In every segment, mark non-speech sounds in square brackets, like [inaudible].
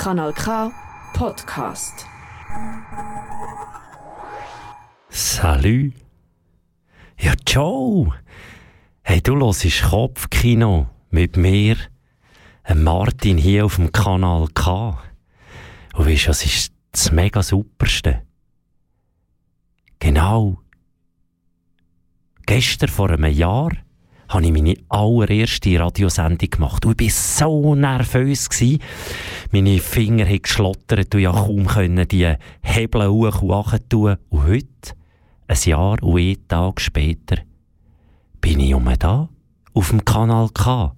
Kanal K Podcast. Salut. Ja, ciao. Hey, du hörst Kopfkino mit mir, Martin, hier auf dem Kanal K. Und weißt du, was ist das mega superste? Genau. Gestern vor einem Jahr habe ich meine allererste Radiosendung gemacht. Und ich war so nervös. Gewesen. Meine Finger haben geschlottert und ich konnte kaum die Hebel hoch und runter tun. Und heute, ein Jahr und einen Tag später, bin ich um da, auf dem Kanal K.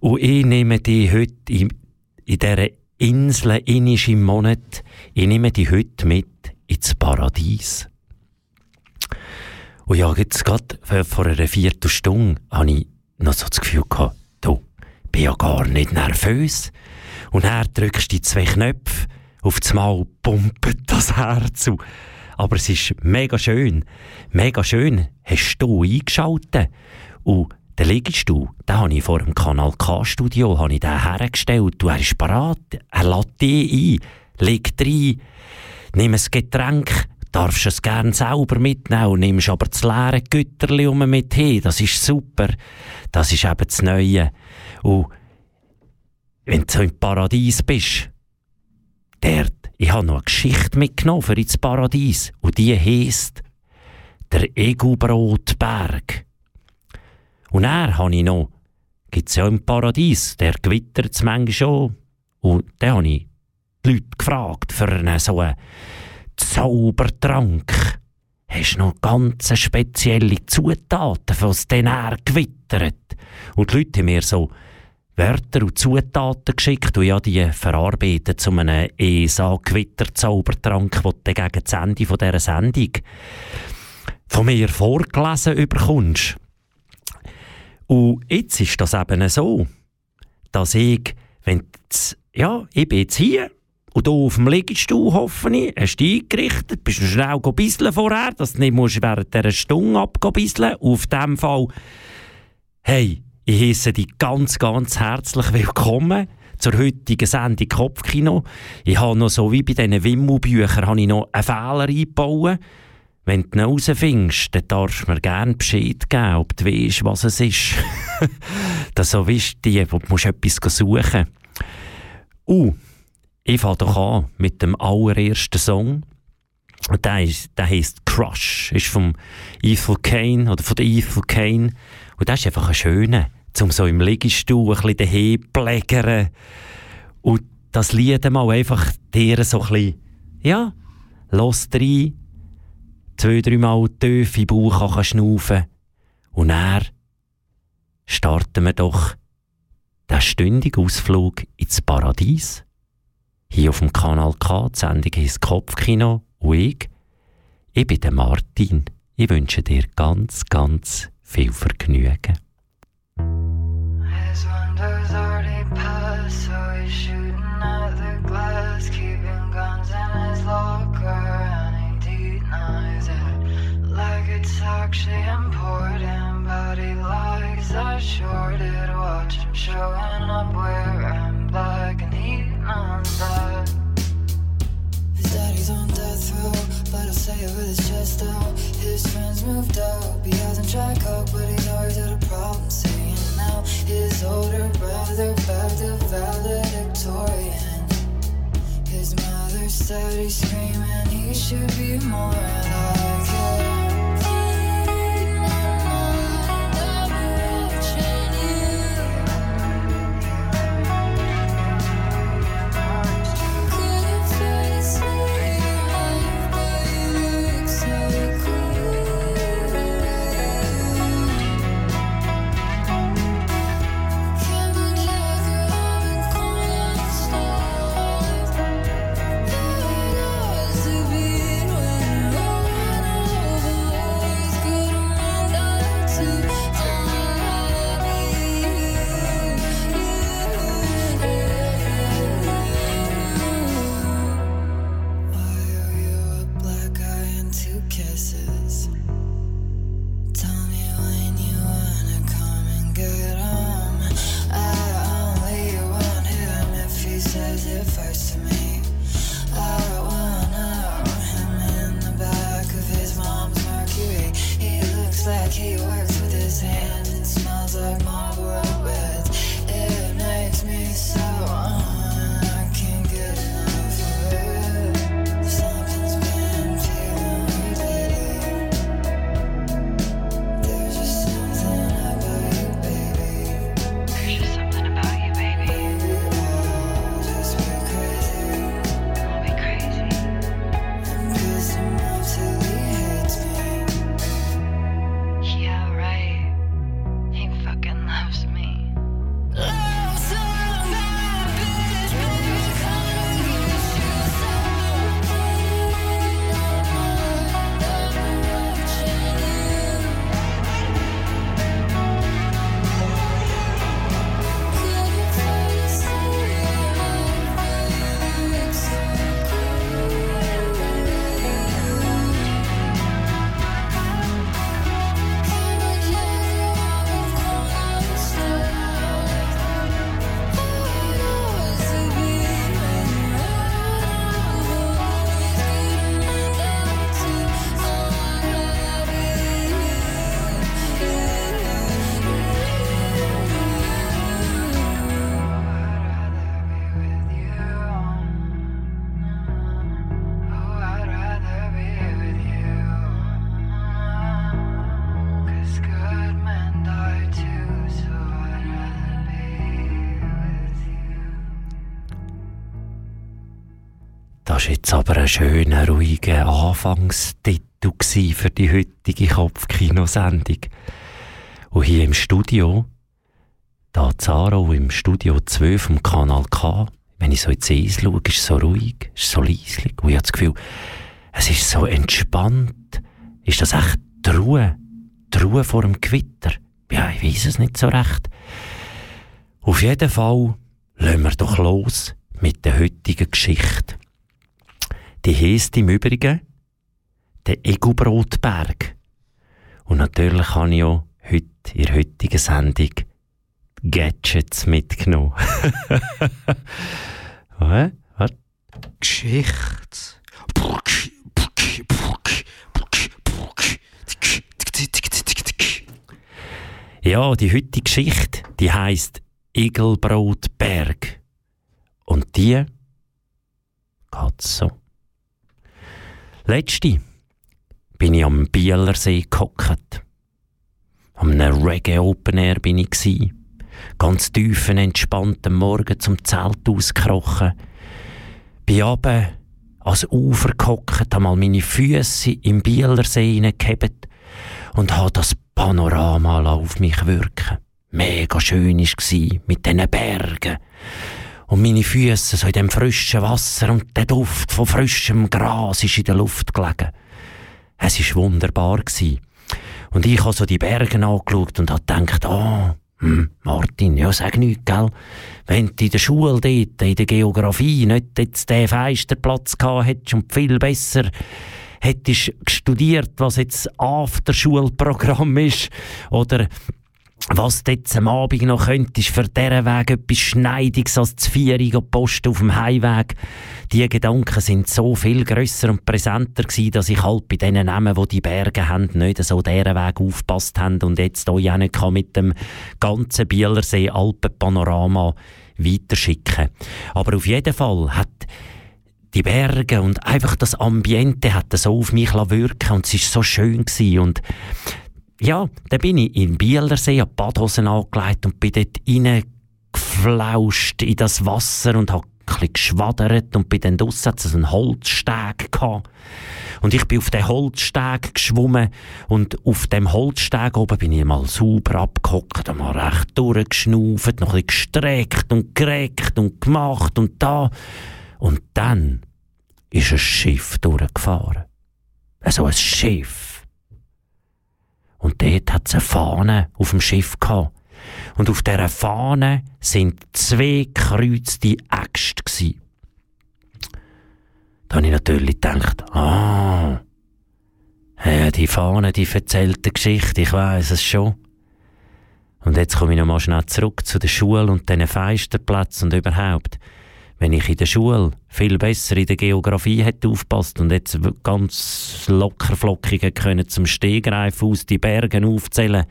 Und ich nehme die heute in, in dieser Insel innisch im Monat, ich nehme die heute mit ins Paradies. Und ja, jetzt gerade vor einer Viertelstunde habe ich noch so das Gefühl gehabt, du, bin ja gar nicht nervös. Und er drückst die zwei Knöpfe, auf das Mal pumpt das Herz. Aber es ist mega schön. Mega schön hast du eingeschaltet. Und den Liegestuhl, den habe ich vor dem Kanal K-Studio hergestellt. Du er ist parat. Er lädt dich ein. Leg rein. Nimm ein Getränk darfst es gerne selber mitnehmen nimmst aber das leere Güterli um mit hin. Das ist super. Das ist eben das Neue. Und wenn du so im Paradies bist, dort, ich habe noch eine Geschichte mitgenommen für ins Paradies. Und die heisst der Egubrotberg. Und er habe ich noch, gibt es ja im Paradies, der gewittert es manchmal schon. Und dann habe ich die Leute gefragt für eine, so eine Zaubertrank. Hast noch ganz spezielle Zutaten, dann er gewittert? Und die Leute haben mir so Wörter und Zutaten geschickt und ja, die verarbeitet zu einem ESA-Gewitter-Zaubertrank, den du gegen das Ende dieser Sendung von mir vorgelesen überkommst. Und jetzt ist das eben so, dass ich, wenn ja, ich bin jetzt hier und du auf dem Liegestuhl, hoffe ich, hast du eingerichtet, bist du schnell bisseln vorher, dass du nicht musst während dieser Stunde abgebisseln Auf dem Fall, hey, ich heiße dich ganz, ganz herzlich willkommen zur heutigen Sendung Kopfkino. Ich habe noch so wie bei diesen Wimmelbüchern noch einen Fehler eingebaut. Wenn du ihn herausfindest, dann darfst du mir gerne Bescheid geben, ob du weißt, was es ist. [laughs] dass so weißt, wo du musst etwas suchen musst. Uh, ich fange doch an mit dem allerersten Song. Der, ist, der heisst Crush. Ist vom Ethel Kane oder von der Ethel Kane. Und das ist einfach ein schöner, um so im Liegestuhl ein bisschen daheim plägern. Und das Lied mal einfach dir so ein bisschen, ja, los rein, zwei, dreimal tief in den Bauch schnaufen. Und dann starten wir doch den stündigen Ausflug ins Paradies. Hier auf dem Kanal K, die Sendung heisst Kopfkino und ich, bin der Martin. Ich wünsche dir ganz, ganz viel Vergnügen. actually important, but he likes us shorted. Watch him showing up wearing started screaming, he should be more alive. Jetzt aber ein schöner, ruhiger Anfangstitel für die heutige Kopfkinosendung. Und hier im Studio, da Zaro im Studio 2 vom Kanal K, wenn ich so ins Eis schaue, ist es so ruhig, ist so leislich. Und ich habe das Gefühl, es ist so entspannt. Ist das echt die Ruhe? Die Ruhe vor dem Gewitter? Ja, ich weiß es nicht so recht. Auf jeden Fall lassen wir doch los mit der heutigen Geschichte. Die heisst im Übrigen der Egobrotberg. Und natürlich habe ich auch heute in der heutigen Sendung Gadgets mitgenommen. [laughs] Was? Was? Geschichte. Ja, die heutige Geschichte, die heisst Igelbrotberg. Und die geht so. Letzte bin ich am Bielersee gehockt. Am Reggae Open Air bin ich gsi. Ganz tiefen, entspannten Morgen zum Zelt ausgekrochen. Bin aber ans Ufer gehockt, habe mal meine Füße im Bielersee hineingehebt und habe das Panorama auf mich wirken. Mega schön war mit diesen Bergen und meine Füße so in dem frischen Wasser und der Duft von frischem Gras ist in der Luft gelegen. Es war wunderbar. Gewesen. Und ich habe so die Berge angeschaut und habe gedacht, ah, oh, hm, Martin, ja, sag nichts, gell? Wenn du in der Schule dort, in der Geografie, nicht jetzt den Feisterplatz gehabt hättest und viel besser hättest studiert, was jetzt After-Schulprogramm ist, oder was jetzt am Abend noch könntest, für diesen Weg etwas Schneidiges als das Vierige Post auf dem Heimweg. Die Gedanken sind so viel grösser und präsenter gewesen, dass ich halt bei denen Namen, die die Berge haben, nicht so diesen Weg aufpasst haben und jetzt euch auch nicht mit dem ganzen Bielersee Alpenpanorama weiterschicken. Aber auf jeden Fall hat die Berge und einfach das Ambiente hat so auf mich wirken und es ist so schön gewesen. und ja, dann bin ich in Bielersee, habe Badhosen angelegt und bin dort reingeflauscht in das Wasser und habe ein bisschen geschwadert und bei dann draussen hat es einen Holzsteg gehabt. Und ich bin auf den Holzsteg geschwommen und auf dem Holzsteg oben bin ich mal sauber abgehockt und mal recht durchgeschnauft, noch ein bisschen gestreckt und gereckt und gemacht und da. Und dann ist ein Schiff durchgefahren. So ein Schiff und dort hat es eine Fahne auf dem Schiff gehabt. Und auf dieser Fahne sind zwei gekreuzte Äxte gsi. Da habe ich natürlich gedacht, ah, ja, die Fahne, die erzählt eine Geschichte, ich weiß es schon. Und jetzt komme ich nochmal schnell zurück zu der Schule und diesen Feisterplatz und überhaupt wenn ich in der Schule viel besser in der Geografie hätte aufpasst und jetzt ganz lockerflockig können zum Stehgreifen aus die Bergen aufzählen,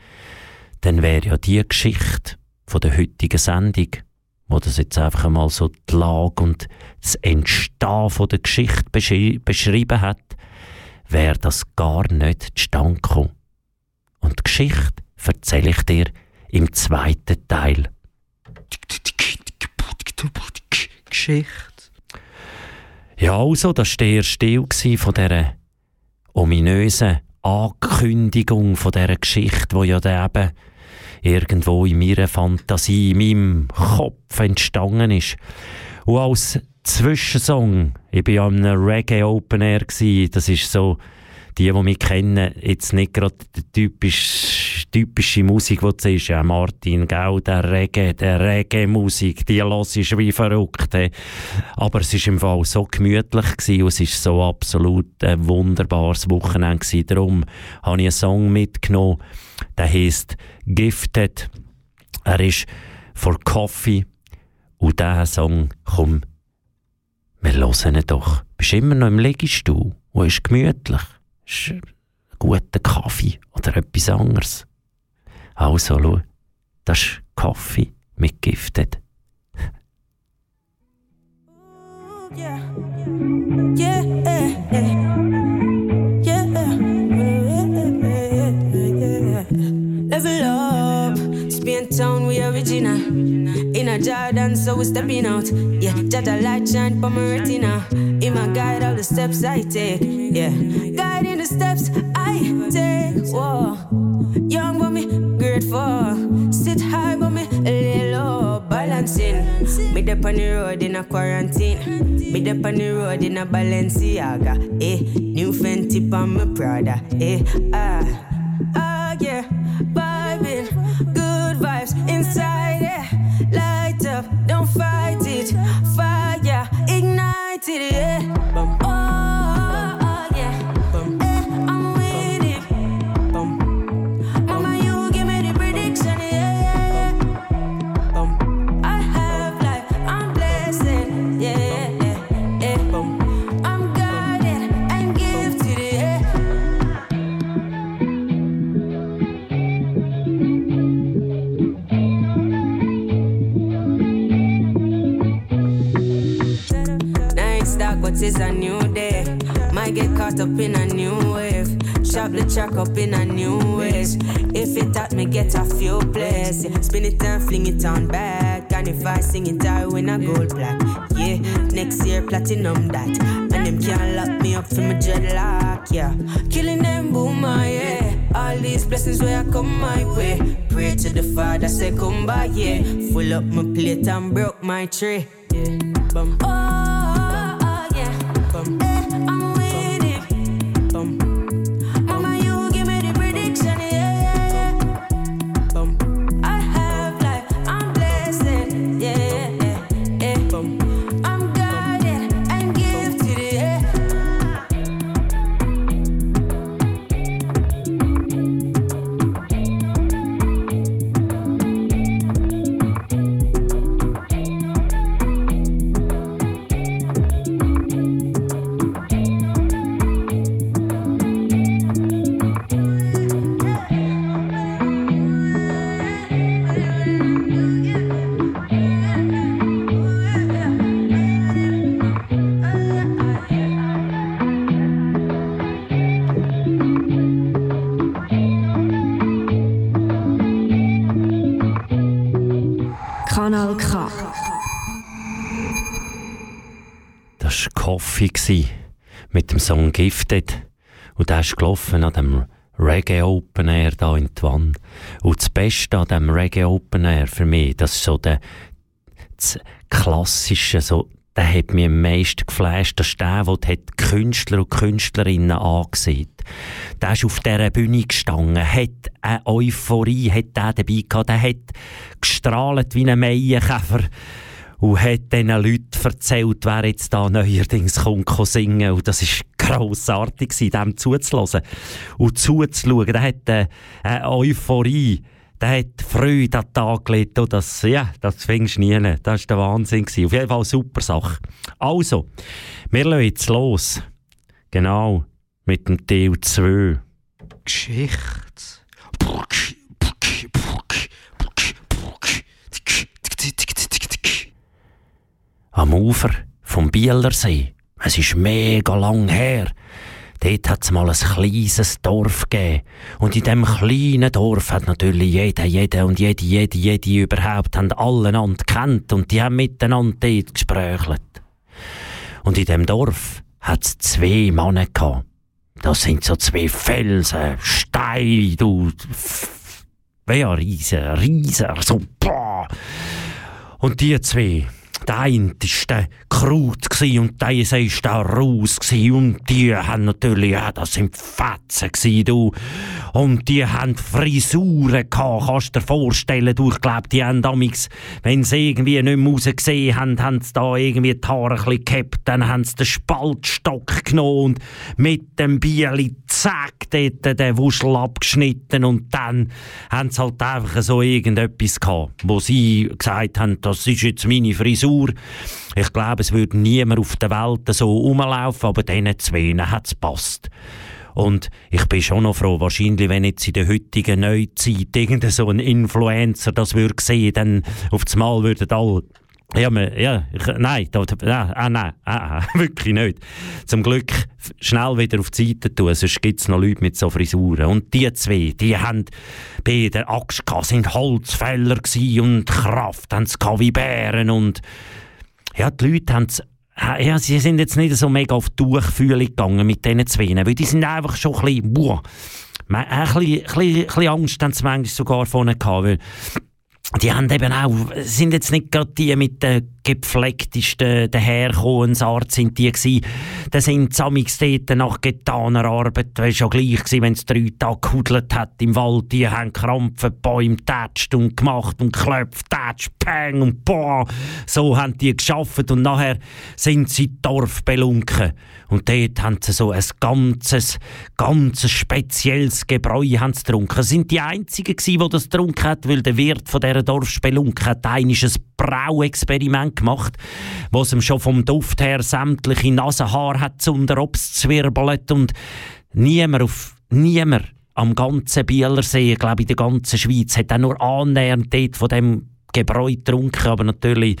dann wäre ja die Geschichte von der heutigen Sendung, wo das jetzt einfach einmal so die Lage und das Entstehen von der Geschichte beschri beschrieben hat, wäre das gar nicht zustande gekommen. Und die Geschichte erzähle ich dir im zweiten Teil. Geschichte. Ja, also, das war der erste von dieser ominösen Ankündigung von dieser Geschichte, die ja eben irgendwo in meiner Fantasie, in meinem Kopf entstanden ist. Und als Zwischensong, ich war an einem Reggae Open Air, das ist so die, die mich kennen, jetzt nicht gerade die typisch, typische Musik, die du siehst, ja, Martin, gell, der Reggae, der Reggae-Musik, die los ist wie verrückt. He. Aber es war im Fall so gemütlich gewesen, und es war so absolut ein wunderbares Wochenende gewesen. Darum habe ich einen Song mitgenommen, der heisst Gifted. Er ist for Coffee und dieser Song, komm, wir hören ihn doch. Bist immer noch im Liegestuhl und ist gemütlich ist ein Kaffee oder etwas anderes. Also, schau, das ist Kaffee mit. Yeah. Level up, Spain town, we original. In a Jordan, so we stepping out. Yeah, Jada light shine for my retina. He my guide all the steps I take. Yeah, guiding the steps I take. Whoa, young but me grateful. Sit high but me lay low. Balancing. Me dep on the road in a quarantine. Me dep on the road in a Balenciaga. Eh, new Fenty on my Prada. Eh, ah Sharp the track up in a new ways. If it taught me get a few plays. Yeah. Spin it and fling it on back. And if I sing it, I win a gold plaque. Yeah, next year platinum that. And them can't lock me up for my dreadlock. Yeah, killing them boomer, yeah. All these blessings where I come my way. Pray to the Father, say come by, yeah. Full up my plate and broke my tray. Yeah, bum. Oh, oh, yeah. Bum. Eh, Song Gifted. Und der ist gelaufen an dem Reggae Open Air da in Wanne. Und das Beste an dem Reggae Open Air für mich, das ist so der das klassische, so, der hat mich am meisten geflasht. Das ist der, der die Künstler und Künstlerinnen angesehen. Der ist auf dieser Bühne gestanden, hat eine Euphorie, hat der dabei gehabt, der hat gestrahlt wie ein Maienkäfer und hat diesen Leuten erzählt, wer jetzt da neuerdings kommt, singen und das ist grossartig gewesen, dem zuzulassen und zuzuschauen. Der hat äh, eine Euphorie, der hat Freude an den Tag gelegt und das, ja, das findest du nie. Das war der Wahnsinn. Gewesen. Auf jeden Fall eine super Sache. Also, wir lassen jetzt los. Genau, mit dem Teil 2. Geschichte. Am Ufer vom Bielersee. Es ist mega lang her. Dort hat es mal ein kleines Dorf gegeben. Und in dem kleinen Dorf hat natürlich jeder, jeder und jede, jede, jede überhaupt alle einander kennt und die haben miteinander dort gesprächelt. Und in dem Dorf hat es zwei Männer gehabt. Das sind so zwei Felsen, Steine, du, ja, riesen, riesen, so, boah. Und die zwei, der eine war der Kraut und der war der Raus und die haben natürlich, ja, das sind Fetzen gsi, du. Und die haben Frisuren gehabt, kannst dir vorstellen, du, ich glaub, die haben damals, wenn sie irgendwie nicht mehr rausgesehen haben, haben sie da irgendwie die Haare ein bisschen gehabt, dann haben sie den Spaltstock genommen und mit dem Bieli zack, dort den Wuschel abgeschnitten und dann haben sie halt einfach so irgendetwas gehabt, wo sie gesagt haben, das ist jetzt meine Frisur. Ich glaube, es würde niemand auf der Welt so rumlaufen, aber diesen zwei hat es passt. Und ich bin schon noch froh, wahrscheinlich, wenn jetzt in der heutigen Neuzeit irgendein so ein Influencer das würde sehen, dann auf das Mal würden alle ja, man, ja, nein, da, da, ah, nein, ah, ah, [laughs] wirklich nicht. Zum Glück schnell wieder auf die Seite tun, sonst gibt es noch Leute mit so Frisuren. Und die zwei, die haben bei der Axt sind Holzfäller und Kraft, haben sie wie Bären und ja, die Leute haben ja, sie sind jetzt nicht so mega auf Durchfühlung gegangen mit diesen Zweien, weil die sind einfach schon ein bisschen, boah, ein bisschen, ein bisschen Angst haben sie manchmal sogar vorne gehabt, weil die haben eben auch, sind jetzt nicht gerade die mit den gepflegtesten daherkommensart sind die gewesen. Da sind samix dort nach getaner Arbeit, das war schon gleich gewesen, wenn es drei Tage gehudelt hat im Wald, die haben Krampfen, Bäume tätscht und gemacht und klopft, tätscht, peng und boah. So haben die geschafft und nachher sind sie Dorf belunken. Und dort haben sie so ein ganzes, ganzes spezielles Gebräu haben sie getrunken. Sind die Einzigen die das getrunken haben, weil der Wirt von dieser Dorfspelunke hat ein Brauexperiment gemacht, wo es ihm schon vom Duft her sämtliche Nasenhaar hat unter zwirbelt und niemand auf niemand am ganzen Bielersee, glaube ich, in der ganzen Schweiz, hat auch nur annähernd dort von dem Gebräu getrunken, aber natürlich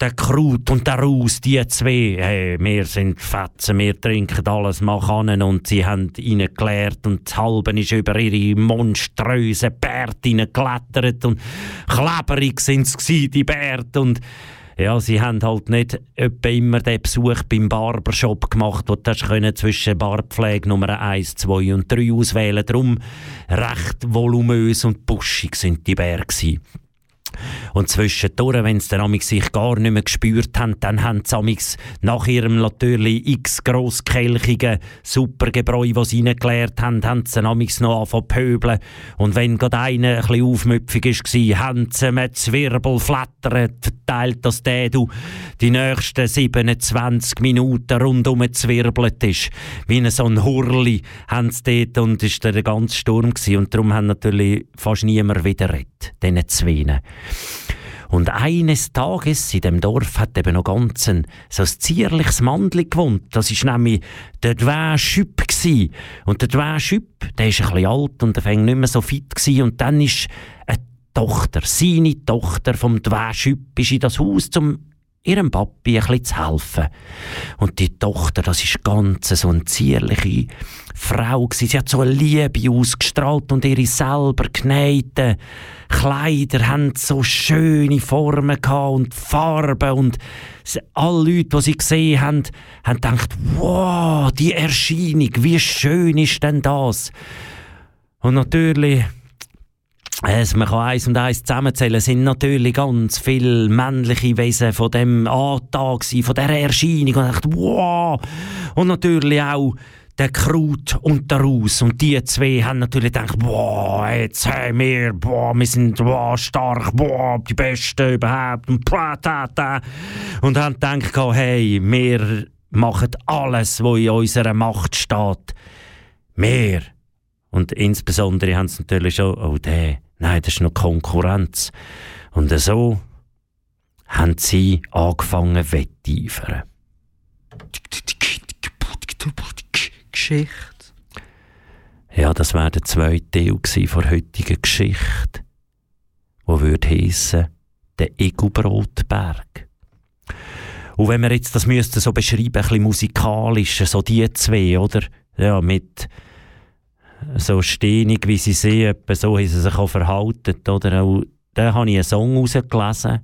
der Krut und der Raus, die zwei, hey, wir sind Fetzen, wir trinken alles machen und sie haben ihnen gelehrt und das Halbe ist über ihre monströsen Bärte geklettert und kleberig sind sie die Bärte und ja, sie haben halt nicht etwa immer den Besuch beim Barbershop gemacht, wo du zwischen Bartpflege Nummer 1, 2 und 3 auswählen. Darum recht voluminös und buschig sind die Bären und zwischendurch, wenn sie dann sich gar nicht mehr gespürt haben, dann haben sie nach ihrem natürlich x grosskelchigen Supergebräu, das sie reingeleert haben, haben sie dann noch angefangen pöbeln. Und wenn gerade einer ein bisschen aufmüpfig war, haben sie mit Zwirbel flattern verteilt, dass der du die nächsten 27 Minuten rundum zwirbelt ist. Wie so ein Hurli haben sie dort und es war der ganze Sturm. Gewesen. Und darum haben natürlich fast niemand wieder rettet, diese Zweien. Und eines Tages in dem Dorf hat eben noch ganz ein, so ein zierliches Mandli gewohnt. Das war nämlich der Dwä Schüpp. Und der Dwä Schüpp, der ist ein bisschen alt und der fängt nicht mehr so fit gewesen. Und dann ist eine Tochter, seine Tochter vom Dwä Schüpp, in das Haus zum ihrem Papi bisschen zu helfen. Und die Tochter, das ist ganz so eine zierliche Frau. Sie hat so eine Liebe ausgestrahlt und ihre selber genähten Kleider haben so schöne Formen und Farben und alle Leute, die sie gesehen haben, haben gedacht, wow, die Erscheinung, wie schön ist denn das? Und natürlich es, man kann eins und eins zusammenzählen, sind natürlich ganz viele männliche Wesen von dem Antag, von dieser Erscheinung. Und dachte, wow! Und natürlich auch der Krut und der Raus. Und die zwei haben natürlich gedacht, boah, jetzt haben wir, boah, wir sind boah, stark, boah, die Besten überhaupt. Und, boah, da, da. und haben gedacht, hey, wir machen alles, was in unserer Macht steht. Wir. Und insbesondere haben sie natürlich schon, oh, der, nein, das ist noch Konkurrenz. Und so haben sie angefangen wetteifern. Geschichte. Ja, das wäre der zweite Teil der heutigen Geschichte, wo würde heissen, der Egobrotberg. Und wenn wir jetzt das müssten so beschreiben, ein bisschen musikalisch, so die zwei, oder? Ja, mit so stehnig, wie sie sehen, so haben sie sich auch verhalten, oder? Auch, da habe ich einen Song rausgelesen,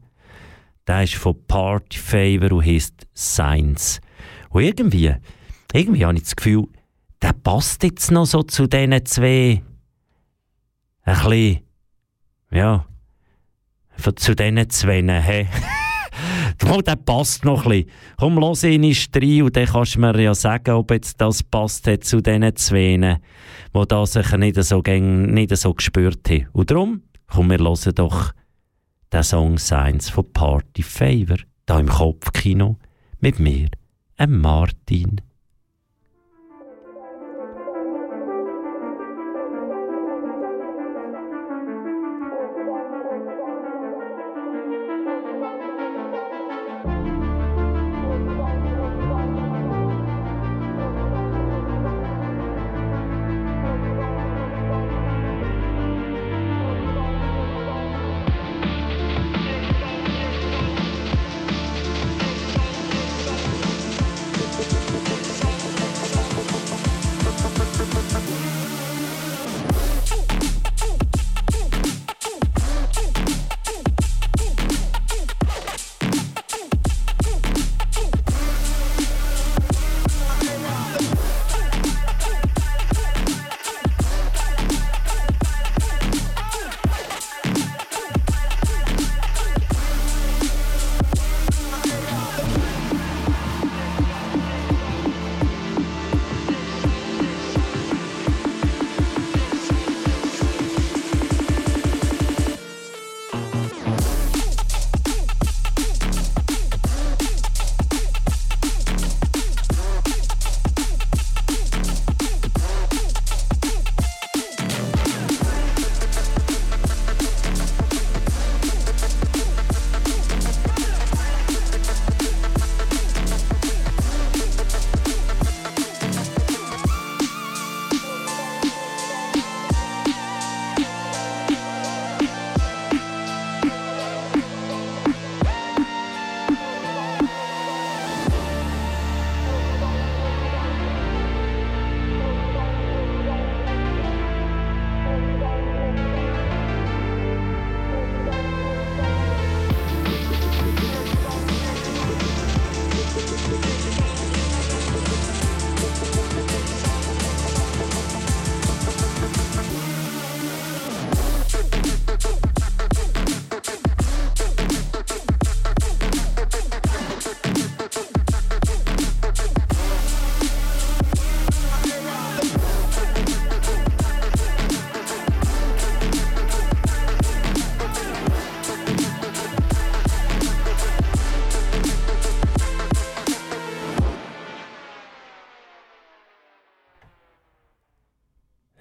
der ist von Party Favor und heisst Science. Und irgendwie, irgendwie habe ich das Gefühl, der passt jetzt noch so zu diesen zwei. Ein bisschen, ja, zu diesen zwei, hey. [laughs] [laughs] der passt noch ein bisschen. Komm, los ihn rein und dann kannst du mir ja sagen, ob jetzt das passt hat zu diesen zwei, die da sich nicht so, nicht so gespürt haben. Und darum, komm, wir hören doch den Song Science von Party Favor, da im Kopfkino, mit mir, Martin.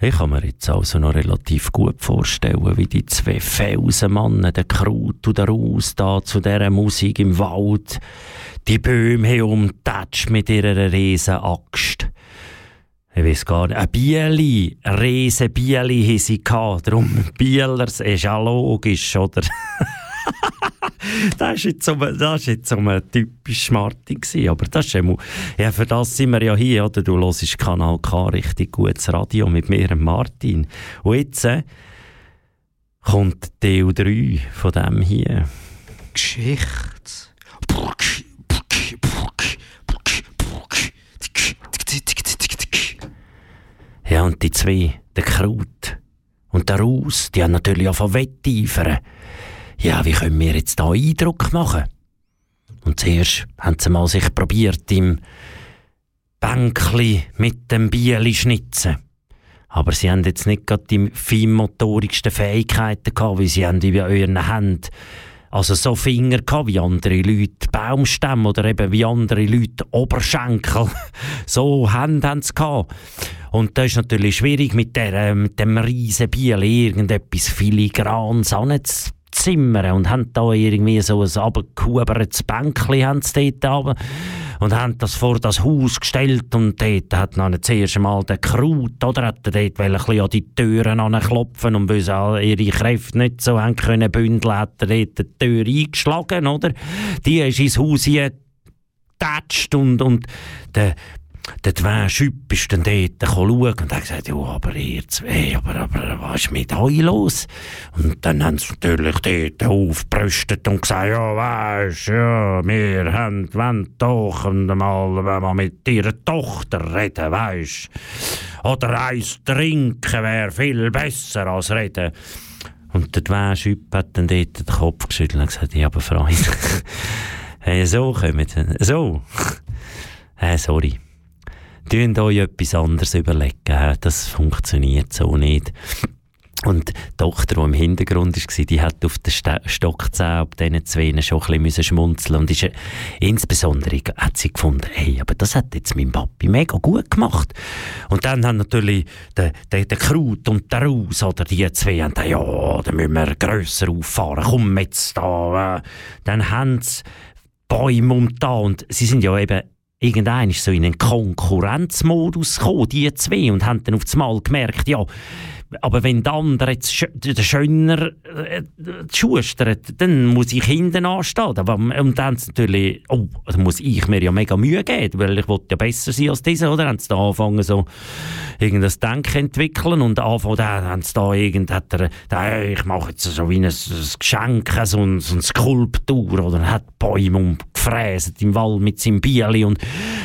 Ich kann mir jetzt also noch relativ gut vorstellen, wie die zwei Felsenmannen, der Kraut und der Raus, da zu dieser Musik im Wald, die Bäume haben umtatscht mit ihrer riesen Axt. Ich weiß gar nicht. Ein Bieli, ein riesen Bieli haben sie gehabt. Darum Bielers ist ja logisch, oder? [laughs] das war jetzt so ein, das ist jetzt so ein typisch Martin gewesen. Aber das ist ja, ja, für das sind wir ja hier, oder? Du hörst Kanal K, richtig gutes Radio mit mir, Martin. Und jetzt äh, kommt Teil 3 von dem hier. Geschichte. Ja, und die zwei, der Kraut und der Raus, die haben natürlich auch von Wetteifern ja, wie können wir jetzt da Eindruck machen? Und zuerst haben sie mal sich probiert im Bänkli mit dem Bieli schnitzen. Aber sie haben jetzt nicht gerade die feinmotorigsten Fähigkeiten gehabt, wie sie haben über euren Händen. Also so Finger gehabt, wie andere Leute Baumstämme oder eben wie andere Leute Oberschenkel. [laughs] so Hände haben sie gehabt. Und das ist natürlich schwierig mit, der, mit dem riesen Bieli irgendetwas filigranes anzuziehen zimmern und haben da irgendwie so ein abgehubertes Bänkchen dort und haben das vor das Haus gestellt und dort hat dann zuerst einmal der Kraut, oder, hat er dort ein bisschen an die Türen anklopfen und weil sie ihre Kräfte nicht so haben können bündeln, hat er dort die Tür eingeschlagen, oder? Die ist ins Haus getatscht und, und der der zwei Schüpp ist dann dort schauen und hat gesagt, ja, aber ihr zwei, aber, was ist mit euch los? Und dann haben sie natürlich dort aufgebrüstet und gesagt, ja, weisst, ja, wir haben, wollen doch mal, wenn wir mit ihrer Tochter reden, weisst. Oder eins trinken wäre viel besser als reden. Und der zwei Schüpp hat dann dort den Kopf geschüttelt und gesagt, ja, aber Freunde, [laughs] hey, so kommen sie, so. [laughs] Sorry. Tun euch etwas anderes überlegen. Das funktioniert so nicht. Und die Tochter, die im Hintergrund war, die hat auf den Stockzähnen ab diesen zwei schon ein bisschen schmunzeln Und ist, äh, insbesondere hat sie gefunden, hey, aber das hat jetzt mein Papi mega gut gemacht. Und dann haben natürlich der, der, der Kraut und der Raus, oder die zwei, haben gesagt, ja, da müssen wir grösser auffahren, komm jetzt da. Dann haben sie Bäume um da und sie sind ja eben irgendein so in einen Konkurrenzmodus gekommen, die zwei, und haben dann auf das Mal gemerkt, ja, aber wenn der andere jetzt schöner äh, schustert, dann muss ich hinten anstehen. Aber, und dann natürlich, oh, da muss ich mir ja mega Mühe geben, weil ich wollte ja besser sein als diese, oder? Haben sie da angefangen so irgendein Denken entwickeln und anfangen, dann haben sie da irgend, hat er, da, ich mache jetzt so wie ein, ein Geschenk, so, ein, so eine Skulptur, oder hat Bäume umgefräset im Wald mit seinem Bieli und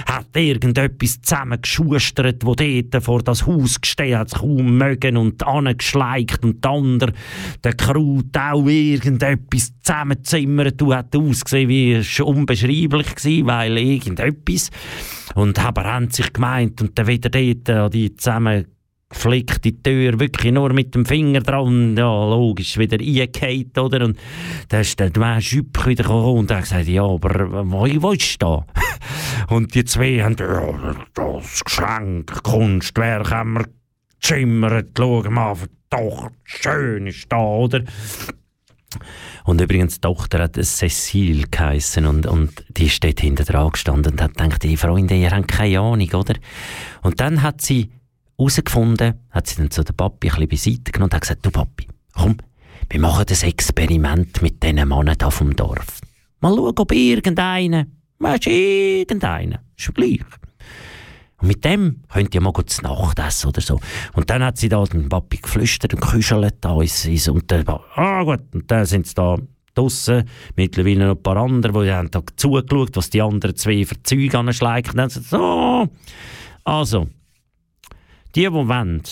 hat irgendetwas zusammengeschustert, wo dort vor das Haus gestellt hat, kaum mögen und und angeschleicht und der andere, der Kraut auch irgendetwas zusammenzimmert. Du hat ausgesehen wie unbeschreiblich gewesen, weil irgendetwas. Und aber haben sich gemeint und dann wieder dort an flickt die Tür wirklich nur mit dem Finger dran, ja, logisch, wieder eingefallen, oder? Und dann ist der Schüpp wieder gekommen und hat gesagt, ja, aber wo, wo ist da? [laughs] und die zwei haben, ja, das Geschenk, Kunstwerk haben wir schimmert, schau mal, doch, schön ist da, oder? Und übrigens, die Tochter hat Cecile geheissen und, und die dort hinter dran gestanden und hat gedacht, die Freunde, ihr habt keine Ahnung, oder? Und dann hat sie herausgefunden, hat sie dann zu der Papi ein bisschen beiseite genommen und hat gesagt, du Papi, komm, wir machen das Experiment mit diesen Männern hier vom Dorf. Mal schauen, ob irgendeiner, weißt du, irgendeiner, ist gleich. Und mit dem könnt ihr mal gut zu Nacht essen oder so. Und dann hat sie da den Papi geflüstert und geküschelt da ist und dann, ah gut, und dann sind sie da draussen, mittlerweile noch ein paar andere, die haben da zugeschaut, was die anderen zwei für Zeuge anschleichen. Und dann sagt so, also, die, die wollen,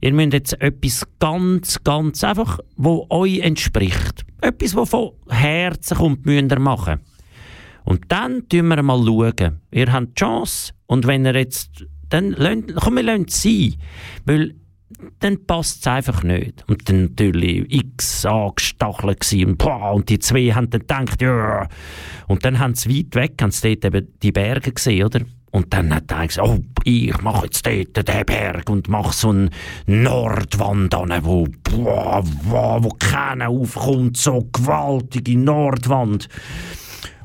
ihr müsst jetzt etwas ganz, ganz einfach, wo euch entspricht. Etwas, was von Herzen kommt, müsst ihr machen. Und dann schauen wir mal. Schauen. Ihr habt die Chance und wenn ihr jetzt, dann lasst, komm, wir lassen es sein. Weil dann passt es einfach nicht. Und dann natürlich x angestachelt und, und die zwei haben dann gedacht, ja. Und dann haben sie weit weg, haben sie dort eben die Berge gesehen, oder? Und dann hat er gesagt, oh, ich mache jetzt dort den Berg und mache so eine Nordwand an, wo, boah, boah, wo keiner aufkommt, so gewaltige Nordwand.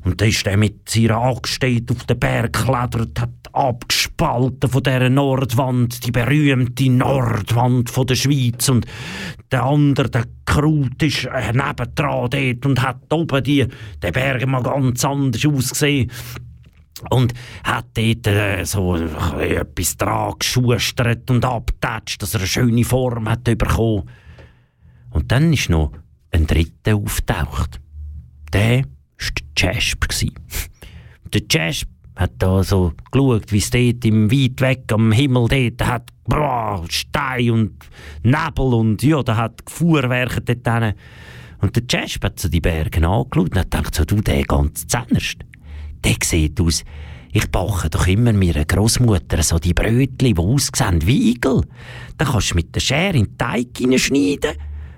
Und dann ist er mit seiner Axt auf den Berg geklettert, hat abgespalten von dieser Nordwand, die berühmte Nordwand von der Schweiz. Und der andere, der Kraut, ist äh, nebendran dort und hat oben die, den Berg mal ganz anders ausgesehen. Und hat dort äh, so etwas dran geschustert und abgetatscht, dass er eine schöne Form hat bekommen. Und dann ist noch ein dritter auftaucht. Der der Jasper. [laughs] Der Jasper hat da so geschaut, wie es dort im weit weg am Himmel dort hat, boah, Stein und Nebel und ja, da hat Fuhrwerke dort hin. Und der Jasper hat so die Berge angeschaut und hat gedacht, so, du, der ganz zähnerst. Der sieht aus, ich backe doch immer meiner Großmutter so die Brötchen, die aussehen wie Igel. Da kannst du mit der Schere in den Teig hineinschneiden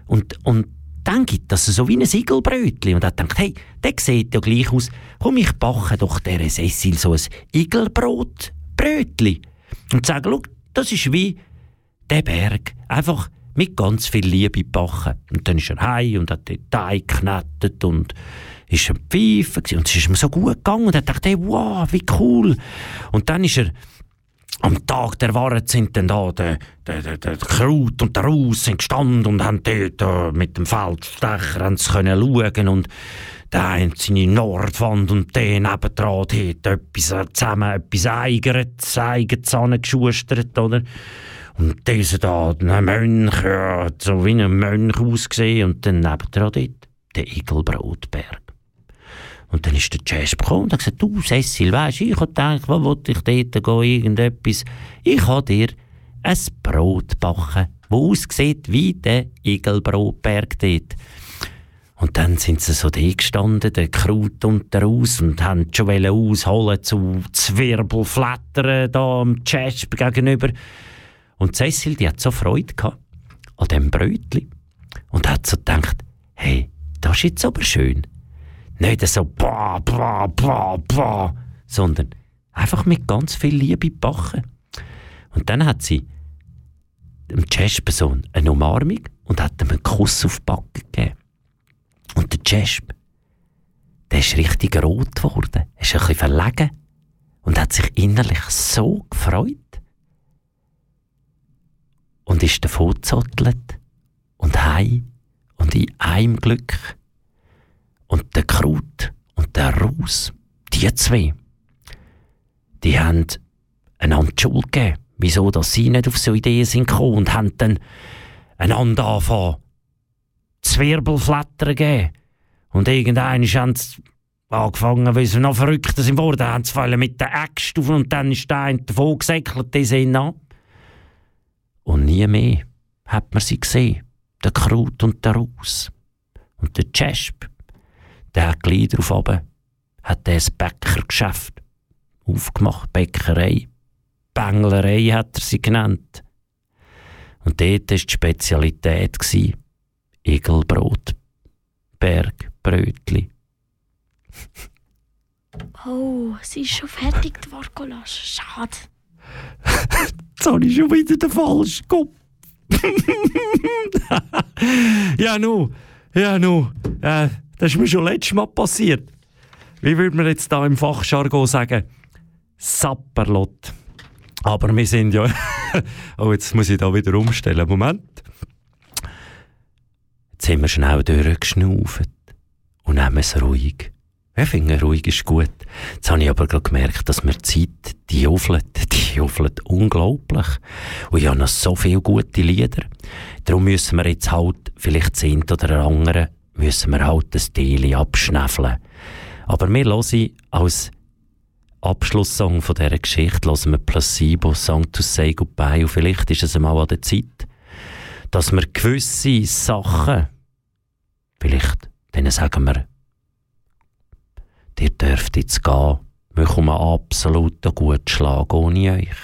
und, und dann gibt das so wie ein Igelbrötchen. Und er denkt, hey, der sieht ja gleich aus. Komm, ich backe doch der Cecil so ein Igelbrotbrötchen. Und sage, schau, das ist wie der Berg. Einfach mit ganz viel Liebe backen. Und dann ist er heim und hat den Teig geknetet und ist am Pfeifen und es ist ihm so gut gegangen und er dachte, hey, wow, wie cool. Und dann ist er am Tag der Wahrheit sind dann da der, der, der, der Kraut und der Raus gestanden und haben dort äh, mit dem Feldstecher haben können schauen und der eine seine Nordwand und der nebendran hat etwas äh, zusammen, etwas eigenes, eigenes zusammengeschustert, oder? Und dieser da, ein Mönch, ja, so wie ein Mönch ausgesehen und dann nebendran dort der Igelbrotberg. Und dann ist der Jazz gekommen und hat gesagt, du Cecil, weisst, ich habe gedacht, wo wollte ich dort gehen, irgendetwas. Ich habe dir ein Brot backen, das aussieht wie der Igelbrotberg dort. Und dann sind sie so da gestanden, der Kraut und der und haben schon ausholen zu Zwirbelflattern da am Jazz gegenüber. Und Cecil, die hat so Freude gehabt an dem Brötchen. Und hat so gedacht, hey, das ist jetzt aber schön. Nicht so bah, bah, bah, bah, sondern einfach mit ganz viel Liebe backen. Und dann hat sie dem Jasper-Sohn eine Umarmung und hat ihm einen Kuss auf die Backe gegeben. Und der Jasper, der ist richtig rot geworden, ist ein bisschen verlegen und hat sich innerlich so gefreut. Und ist davon gezottelt und heim und in einem Glück und der Kraut und der Raus, die zwei, die haben einander die Schuld gegeben, wieso dass sie nicht auf so Ideen sind gekommen und haben dann einander angefangen, Zwirbelflattern gegeben. Und irgendwann haben sie angefangen, weil sie noch verrückter sind worden, haben sie mit der Axt auf und dann ist der eine davon gesäckelt, die sind an. Und nie mehr hat man sie gesehen, der Kraut und der Raus. Und der Chesp, der hat gleich darauf oben, hat er ein Bäckergeschäft aufgemacht, Bäckerei. Bänglerei hat er sie genannt. Und dort war die Spezialität Igelbrot, Bergbrötli. Oh, sie ist schon fertig, die Varkolas. Schade. [laughs] Jetzt habe ich schon wieder den falschen Kopf. [laughs] ja, nu. Ja, nu. Äh, das ist mir schon letztes Mal passiert. Wie würde man jetzt da im Fachjargon sagen? Sapperlot. Aber wir sind ja... [laughs] oh, jetzt muss ich da wieder umstellen. Moment. Jetzt sind wir schnell durchgeschnauft und nehmen es ruhig. Ich finde, ruhig ist gut. Jetzt habe ich aber gerade gemerkt, dass mir die Zeit, die jufelt, [laughs] die jufelt unglaublich. Und ich habe noch so viele gute Lieder. Darum müssen wir jetzt halt vielleicht sind oder andere müssen wir halt das Teil abschnäfeln. Aber wir hören als Abschlusssong von dieser Geschichte hören wir Placebo, Song to Say Goodbye. Und vielleicht ist es einmal an der Zeit, dass wir gewisse Sachen, vielleicht, denen sagen wir, ihr dürft jetzt gehen, wir kommen absolut einen guten Schlag ohne euch.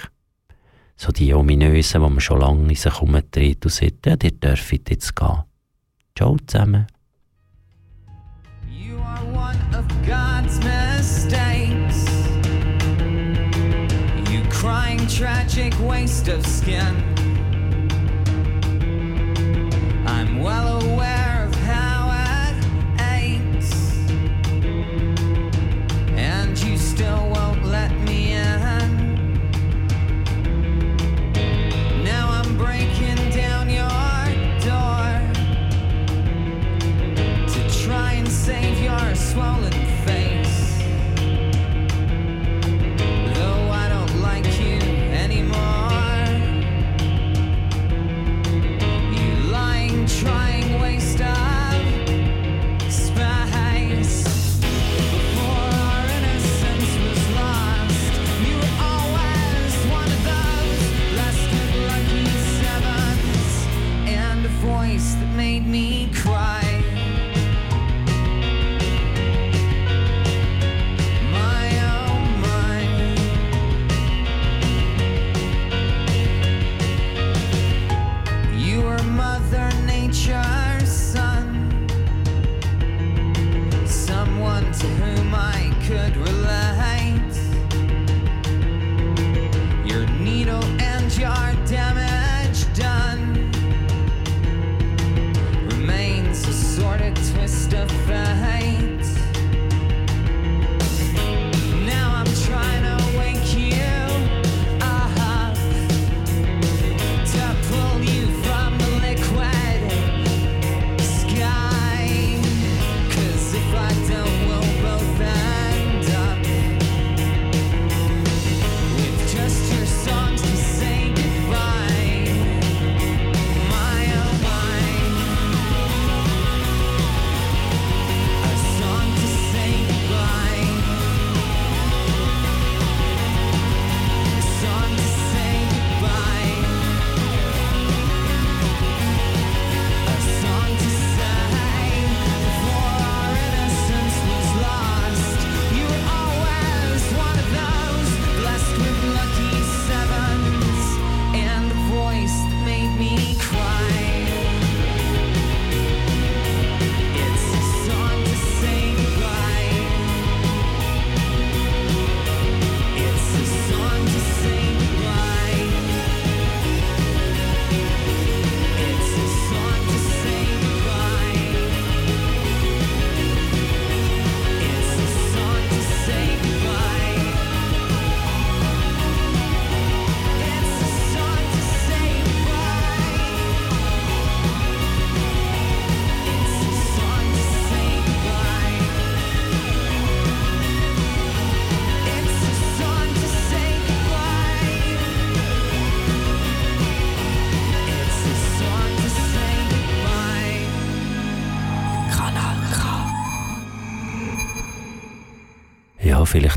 So die ominösen, die man schon lange in sich herumdreht und sagt, ja, ihr dürft jetzt gehen. Ciao zusammen. God's mistakes. You crying, tragic waste of skin. I'm well aware of how it aches, and you still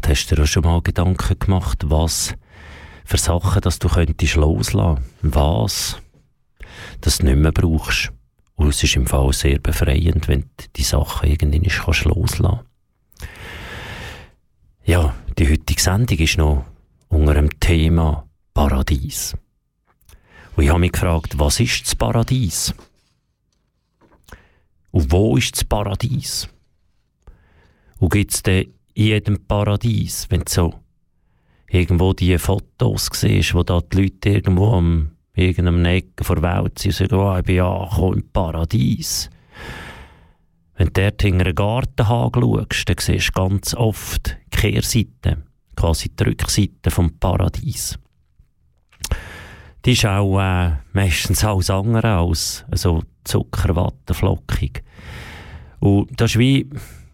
hast du dir auch schon mal Gedanken gemacht, was für Sachen, dass du könntest loslassen. Was, dass du nicht mehr brauchst. Und es ist im Fall sehr befreiend, wenn du die Sachen irgendwie nicht kannst loslassen Ja, die heutige Sendung ist noch unter dem Thema Paradies. Und ich habe mich gefragt, was ist das Paradies? Und wo ist das Paradies? Und gibt es denn in jedem Paradies, wenn du so irgendwo die Fotos siehst, wo da die Leute irgendwo am irgendeinem Ecke vor der Welt sind und sagen, oh, ich bin angekommen im Paradies. Wenn du dort hinter einen Gartenhag schaust, dann siehst du ganz oft die Kehrseite, quasi die Rückseite vom Paradies. Die ist auch äh, meistens alles andere als so zuckerwattenflockig. Und das ist wie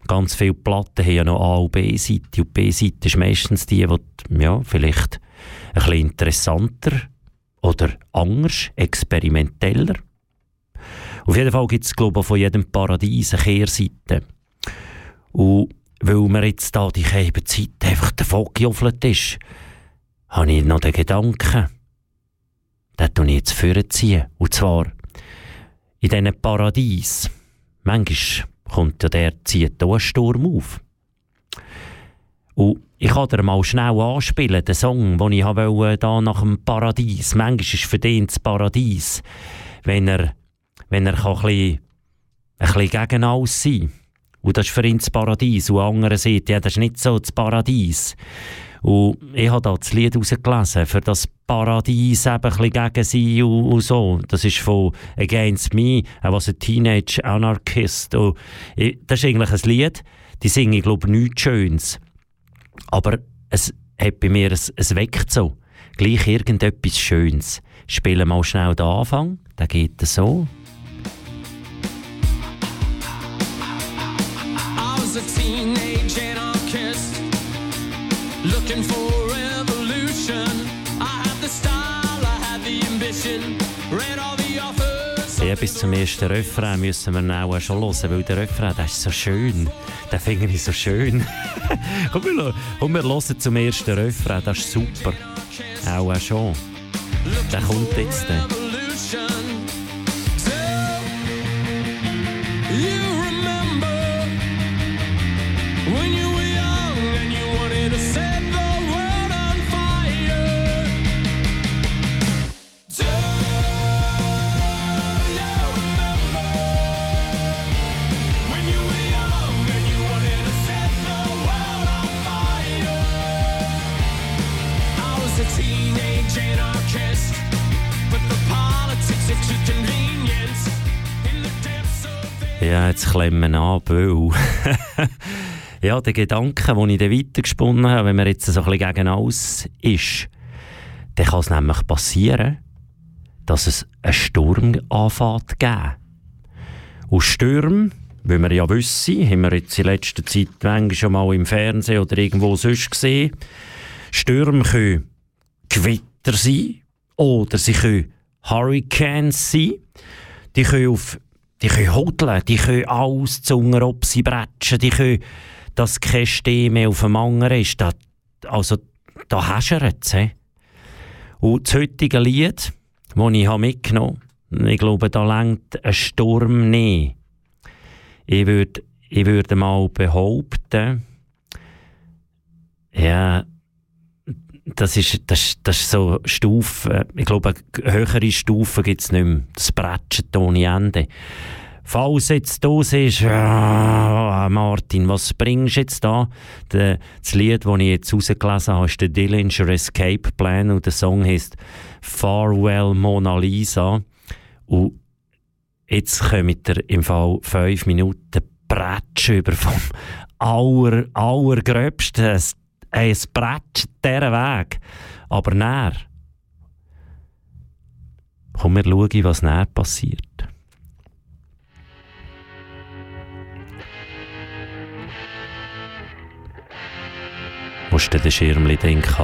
ganz viele Platten haben ja noch A- und B-Seite. Und B-Seite ist meistens die, die ja, vielleicht ein bisschen interessanter oder anders, experimenteller. Auf jeden Fall gibt es, glaube ich, von jedem Paradies eine Kehrseite. Und weil mir jetzt da die gelbe Zeit einfach davon gejoffelt ist, habe ich noch den Gedanken, den tue ich jetzt vorziehen. Und zwar in diesen Paradies. Manchmal kommt ja der zieht da ein Sturm auf. Und ich kann dir mal schnell anspielen, den Song, den ich wollte, da nach dem Paradies. Manchmal ist für den das Paradies, wenn er, wenn er kann ein, bisschen, ein bisschen gegen alles sein Und das ist für ihn das Paradies. Und andere sagt, ja, das ist nicht so das Paradies. Und ich habe da das Lied rausgelesen, für das Paradies eben ein gegen sie und, und so. Das ist von Against Me, I was a Teenage Anarchist. Und ich, das ist eigentlich ein Lied, die singen, ich glaube, nichts Schönes. Aber es hat bei mir, es, es weckt so. Gleich irgendetwas Schönes. Spielen mal schnell den Anfang, der geht so. I bis zum ersten Refrain müssen wir auch schon hören, weil der Refrain, der ist so schön. Den finde ich so schön. [laughs] komm, wir, komm, wir hören zum ersten Refrain, das ist super. Auch, auch schon. Der kommt jetzt. Dann. Klemmen an, weil... ja, der Gedanke, den ich dann weitergesponnen habe, wenn man jetzt so ein bisschen gegen alles ist, dann kann es nämlich passieren, dass es einen Sturm anfängt geben. Und Stürme, wie wir ja wissen, haben wir jetzt in letzter Zeit schon mal im Fernsehen oder irgendwo sonst gesehen, Stürme können Gewitter sein oder sie können Hurricanes sein. Die können auf die können hudeln, die können alles zu ob sie bretschen, die können, dass kein Steh mehr auf dem anderen ist. Da, also, da häschert es. he. Und das heutige Lied, das ich mitgenommen habe, ich glaube, da längt ein Sturm nicht. Ich würde ich würd mal behaupten, ja, das ist, das, das ist so Stufe, ich glaube, höhere Stufe gibt es nicht mehr. Das Bretschen ohne Ende. Falls jetzt du siehst, ah, Martin, was bringst du jetzt da? Das Lied, das ich jetzt rausgelesen habe, ist der Dillinger Escape Plan und der Song heißt Farewell Mona Lisa. Und jetzt kommt ihr im Fall fünf Minuten Bretschen über vom [laughs] aller, allergröbsten. Es bretscht dieser Weg. Aber näher. Komm, wir schauen, was näher passiert. Musst du den Schirmli denken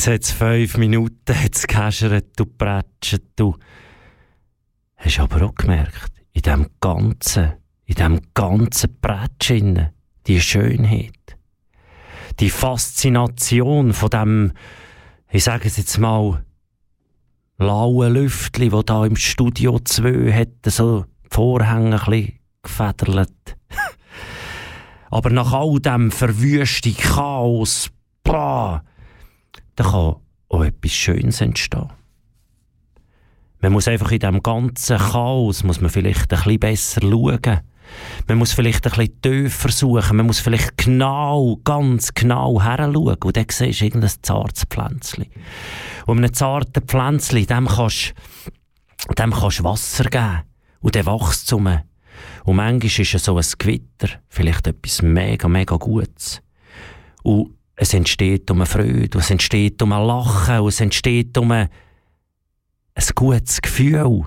Jetzt hat es fünf Minuten, jetzt gehäschert, du prätschet, du. Hast aber auch gemerkt, in dem ganzen, in dem ganzen Prätschen, die Schönheit, die Faszination von dem, ich sage es jetzt mal, lauen Lüftli, wo da im Studio 2 hat so die Vorhänge ein bisschen gefedert. [laughs] Aber nach all dem verwüschten Chaos, bah, da kann auch etwas Schönes entstehen. Man muss einfach in diesem ganzen Chaos muss man vielleicht ein bisschen besser schauen. Man muss vielleicht ein bisschen tiefer suchen. Man muss vielleicht genau, ganz genau heranschauen. Und dann siehst du irgendein zartes Pflänzchen. Und einem zarten Pflänzchen, dem kannst dem kannst du Wasser geben. Und dann wächst es. Und manchmal ist es so ein Gewitter, vielleicht etwas mega, mega Gutes. Und es entsteht um eine Freude, es entsteht um ein Lachen, es entsteht um ein, gutes Gefühl. Und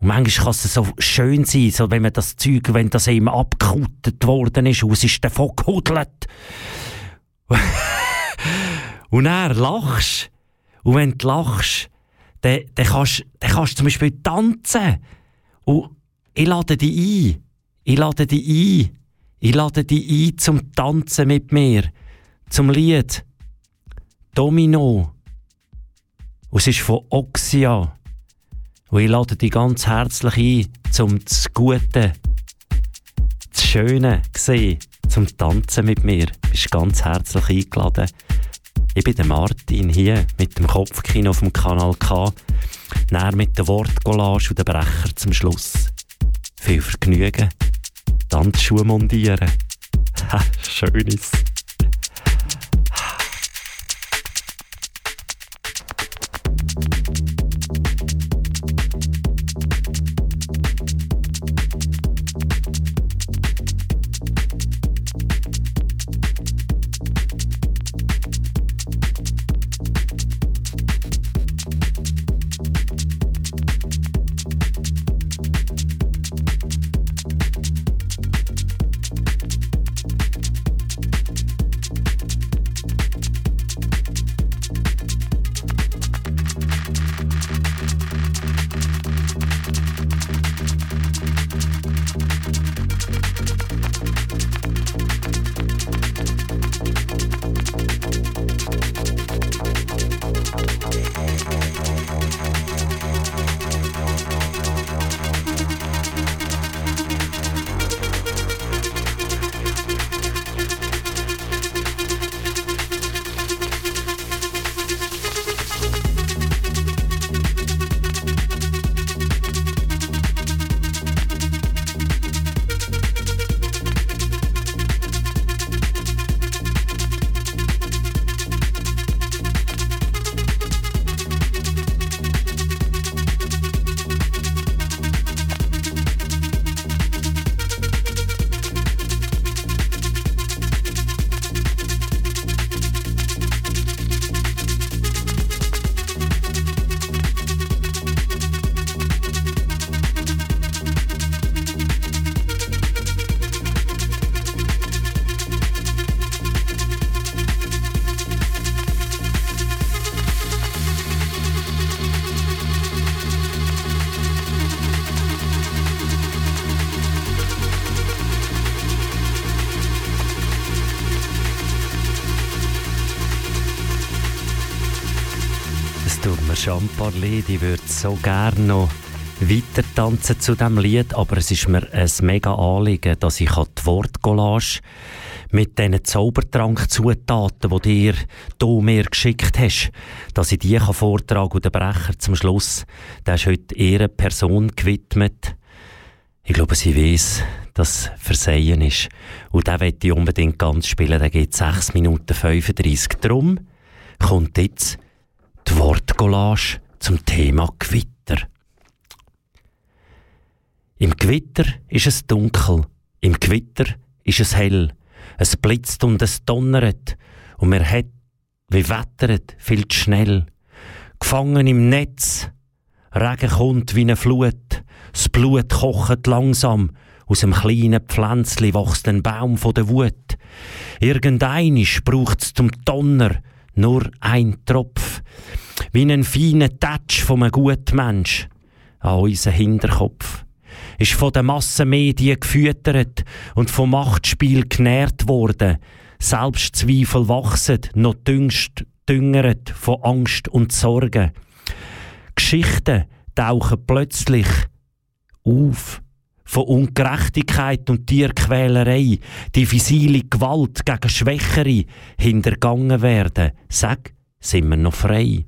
manchmal kann es so schön sein, so wenn man das Zeug, wenn das eben abgekuttet worden ist und es ist davon gehudelt. [laughs] und dann lachst Und wenn du lachst, dann, dann, kannst, dann kannst du zum Beispiel tanzen. Und ich lade dich ein. Ich lade dich ein. Ich lade dich ein zum Tanzen mit mir. Zum Lied Domino. Und es ist von Oxia. Und ich lade dich ganz herzlich ein, zum das Gute, das Schöne sehen, zum Tanzen mit mir. Du bist ganz herzlich eingeladen. Ich bin der Martin hier mit dem Kopfkino auf dem Kanal K. Näher mit der Wortcollage und dem Brecher zum Schluss. Viel Vergnügen. Tanzschuhe montieren. [laughs] Schönes. Paar leid. Ich würde so gerne noch weiter tanzen zu diesem Lied, aber es ist mir ein mega Anliegen, dass ich die Wortcollage mit diesen Zaubertrankzutaten, die dir du mir geschickt hast, dass ich die kann vortragen und der Brecher zum Schluss, der ist heute ihrer Person gewidmet. Ich glaube, sie weiß, dass Versehen ist. Und den möchte ich unbedingt ganz spielen. Der geht 6 Minuten 35. Drum kommt jetzt die Wortcollage zum Thema Gewitter. Im Gewitter ist es dunkel, im Gewitter ist es hell. Es blitzt und es donnert und mir hat wie wettert viel zu schnell. Gefangen im Netz, Regen kommt wie eine Flut, das Blut kocht langsam Aus dem kleinen Pflänzli wächst ein Baum von der Wut. Irgendeinisch braucht's zum Donner nur ein Tropf. Wie einen feinen Touch von einem guten Mensch an unseren Hinterkopf. Ist von den Massenmedien gefüttert und vom Machtspiel genährt worden. Selbstzweifel wachsen, noch düngst, düngert von Angst und Sorgen. Geschichten tauchen plötzlich auf. Von Ungerechtigkeit und Tierquälerei, diffizile Gewalt gegen Schwächere hintergangen werden. Sag, sind wir noch frei?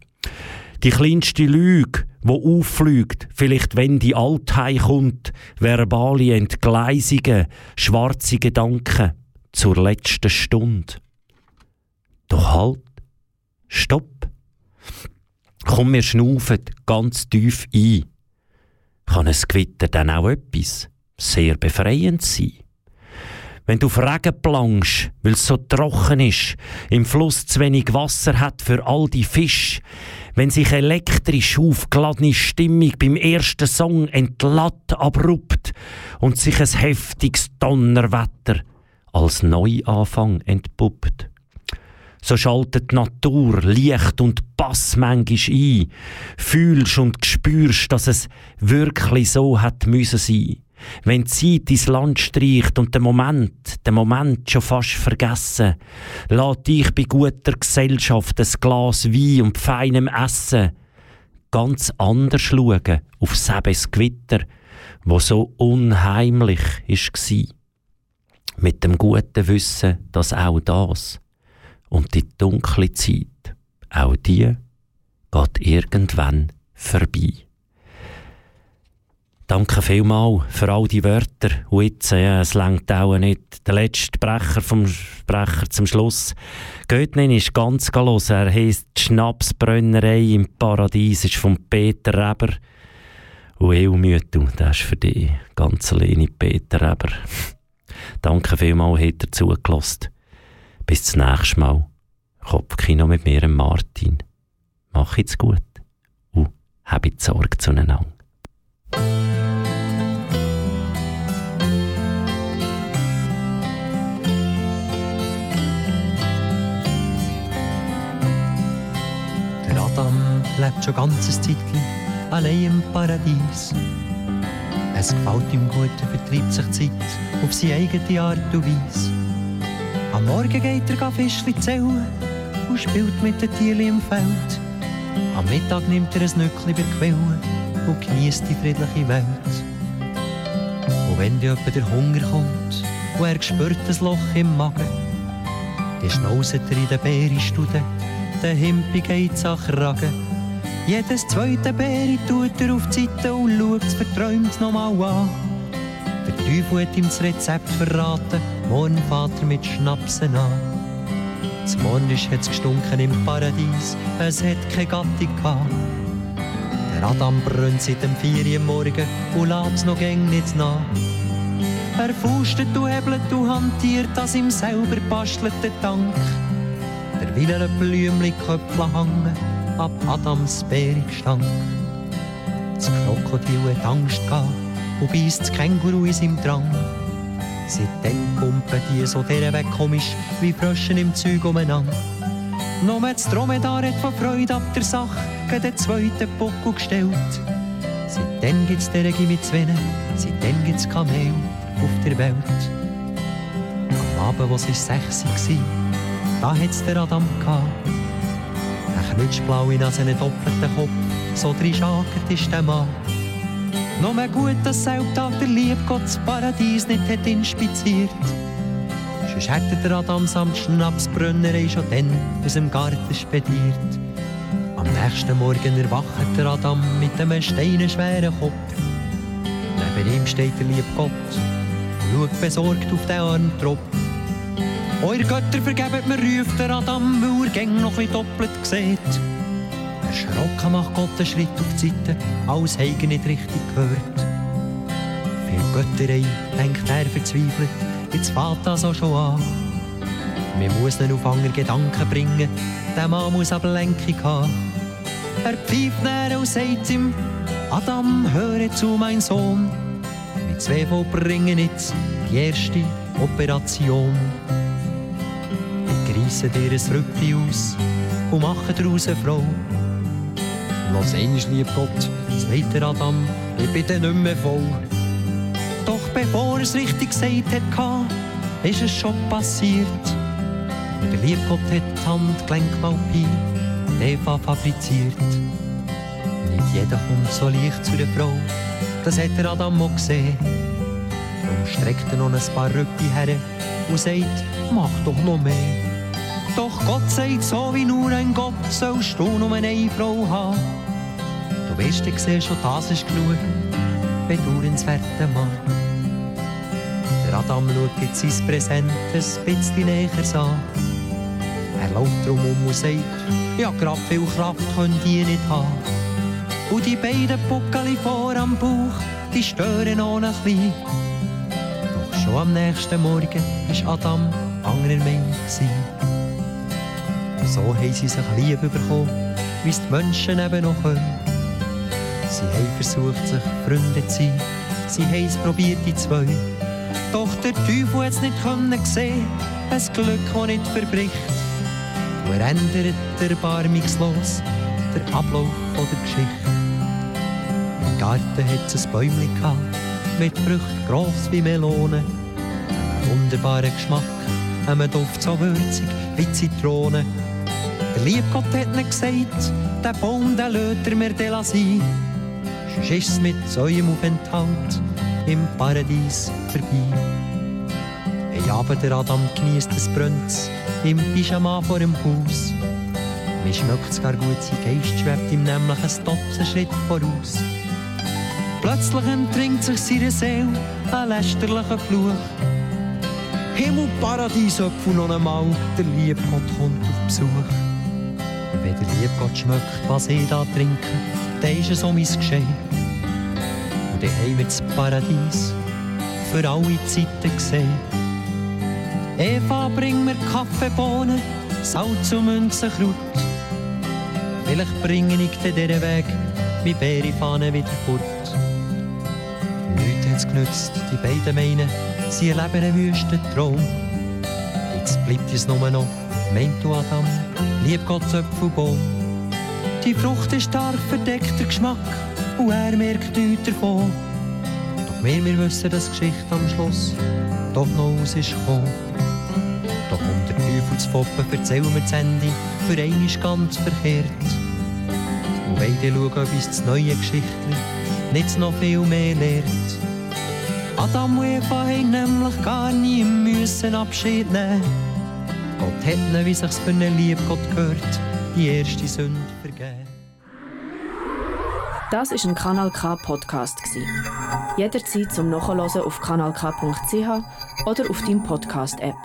Die kleinste Lüge, wo auffliegt, vielleicht wenn die Altheim kommt, verbale Entgleisungen, schwarze Gedanken zur letzten Stunde. Doch halt, stopp. Komm, wir schnaufen ganz tief ein. Kann ein Gewitter dann auch etwas sehr befreiend sein? Wenn du auf Regen plangst, weil es so trocken ist, im Fluss zu wenig Wasser hat für all die Fische, wenn sich elektrisch aufgeladene Stimmung beim ersten Song entlatt abrupt und sich ein heftiges Donnerwetter als Neuanfang entpuppt. So schaltet die Natur Licht und Bass manchmal ein. Fühlst und spürst, dass es wirklich so hat müssen sein. Wenn die Zeit ins Land streicht und der Moment, der Moment schon fast vergessen, lass dich bei guter Gesellschaft ein Glas Wein und feinem Essen ganz anders schauen auf selbes Gewitter, wo so unheimlich war. Mit dem guten Wissen, dass auch das und die dunkle Zeit, auch die, geht irgendwann vorbei. Danke vielmals für all die Wörter. Und jetzt, ja, es längt auch nicht. Der letzte Brecher vom Sprecher zum Schluss. Nicht, ist ganz los. Er heisst Schnapsbrennerei im Paradies, ist von Peter Reber. Und Eumütu, das ist für dich ganz alleine Peter Reber. [laughs] Danke vielmals, habt ihr zugelassen. Bis zum nächsten Mal. Kopfkino mit mir, Martin. Mach jetzt gut und hab Sorge zueinander. Der Adam lebt schon ganzes Zeitchen allein im Paradies. Es gefällt ihm gut, er vertreibt sich Zeit auf seine eigene Art und Weise. Am Morgen geht er Fischli zählen und spielt mit den Tieren im Feld. Am Mittag nimmt er ein Nückli bei der Quelle und genießt die friedliche Welt. Und wenn dann etwa der Hunger kommt und er spürt ein Loch im Magen, dann schnauset er in den Beerenstuden, der Himpi geht's an Kragen. Jedes zweite Beere tut er auf die Seite und schaut's verträumt nochmal an. Der Teufel hat ihm das Rezept verraten, morgen Vater mit Schnapsen an. Zum Morgen hat's gestunken im Paradies, es hat keine Gattung gehabt. Der Adam brennt seit dem 4 Uhr morgen und lässt's noch gäng nicht nach. Er fustet und hebelt und hantiert an seinem selber bastelten Tank. Der will ein Blümli Köpfle hangen, ab Adams Bäringstank. Das Krokodil hat Angst gehabt und beißt das Känguru in seinem Drang. Seitdem pumpen die so der Weg komisch wie Fröschen im Zeug umeinander. Nur das Dromedar hat von Freude ab der Sache gegen den zweiten Buckel gestellt. Seitdem gibt's Deregi mit Zwenen, seitdem gibt's Kamel auf der Welt. Am Abend, wo es sechs war, da hat's der Adam gehabt. Ein knutschblaue Nase, einen doppelten Kopf, so drei Schakert ist der Mann. Nur gut, dass selbst auch der Liebgott das Paradies nicht hat inspiziert. Sonst hätte der Adam samt Schnapsbrünnerei schon dann aus dem Garten spediert. Am nächsten Morgen erwacht der Adam mit einem steinenschweren Kopf. Neben ihm steht der liebe Gott und schaut besorgt auf den armen Tropf. Euer Götter vergebt mir, ruft der Adam, weil er gäng noch ein doppelt sieht. Erschrocken macht Gott einen Schritt auf die Seite, als Heigen nicht richtig gehört. Viel Götterei, denkt er verzweifelt, jetzt fängt das auch schon an. Man muss ihn auf andere Gedanken bringen, der Mann muss Ablenkung haben. Er pfeift näher und sagt ihm, Adam, höre zu, mein Sohn. Die zwei vollbringen jetzt die erste Operation. Die greissen ihr ein Rüppli aus und machen daraus eine Frau. Los einmal, lieb Gott, der Adam, ich bin dann nicht mehr voll. Doch bevor es richtig gesagt hat, ist es schon passiert. Und der liebe Gott hat die Handgelenkmalpie die Eva fabriziert. Nicht jeder kommt so leicht zu der Frau, das hat der Adam auch gesehen. Darum streckt er noch ein paar Rüppi her und sagt, mach doch noch mehr. Doch Gott sagt, so wie nur ein Gott sollst du nur eine Frau haben. Du wirst dann sehen, schon das ist genug, bedauernswerter Mann. Der Adam schaut jetzt sein Präsent ein bisschen näher an. Er läuft drum um und sagt, ja, grad viel Kraft könnt ihr nicht haben. Und die beiden Puckeli vor am Bauch, die stören auch ein bisschen. Doch schon am nächsten Morgen war Adam anderer Meinung. So haben sie sich Liebe bekommen, wie es die Menschen eben noch können. Sie haben versucht, sich Freunde zu sein. Sie haben es probiert, die zwei. Doch der Teufel hat es nicht können sehen, ein Glück, das nicht verbricht. Und er ändert erbarmungslos den Ablauf der Geschichte. Im Garten hat es ein Bäumchen gehabt, mit Früchten gross wie Melonen. Einen wunderbaren Geschmack, einen Duft so würzig wie Zitronen. Der Liebgott hat ihnen gesagt, der Baum, den lässt er mir dann sein. Sonst ist es mit eurem Aufenthalt im Paradies vorbei. Ein Abend der Adam genießt das Brönz im Pyjama vor dem Haus. Mir schmeckt es gar gut, sein Geist schwebt ihm nämlich ein Dutzend Schritt voraus. Plötzlich entringt sich seine Seele ein lästerlicher Fluch. Himmel, Paradies, Öpfel noch einmal, der Liebgott kommt auf Besuch. Wenn der Liebgott schmeckt, was ich da trinke, dann ist es um mein Geschehen. Und dann haben wir das Paradies für alle Zeiten gesehen. Eva, bring mir Kaffeebohnen, Salz und Münzenkraut. Vielleicht bringe ich dir diesen Weg mit Beerifahnen wieder fort. Nichts hat's genützt, die beiden meinen, sie erleben einen wüsten Traum. Jetzt bleibt es nur noch, meint du Adam, lieb Gott Apfelbaum. Die Frucht ist stark verdeckter Geschmack und er merkt nichts davon. Doch wir, wir wissen, dass Geschichte am Schluss doch noch aus ist gekommen. Doch um den Teufelsfoppen erzählen wir das Ende für einen ist ganz verkehrt. Und beide schauen, ob uns das neue Geschichtli nicht noch viel mehr lehrt. Adam und Eva haben nämlich gar nie müssen Abschied nehmen. Gott hat ihnen, wie sich's für einen Liebgott gehört, die erste Sünde vergeben. Das ist ein Kanal K Podcast. Jederzeit zum Nachhören auf kanalk.ch oder auf deinem Podcast App.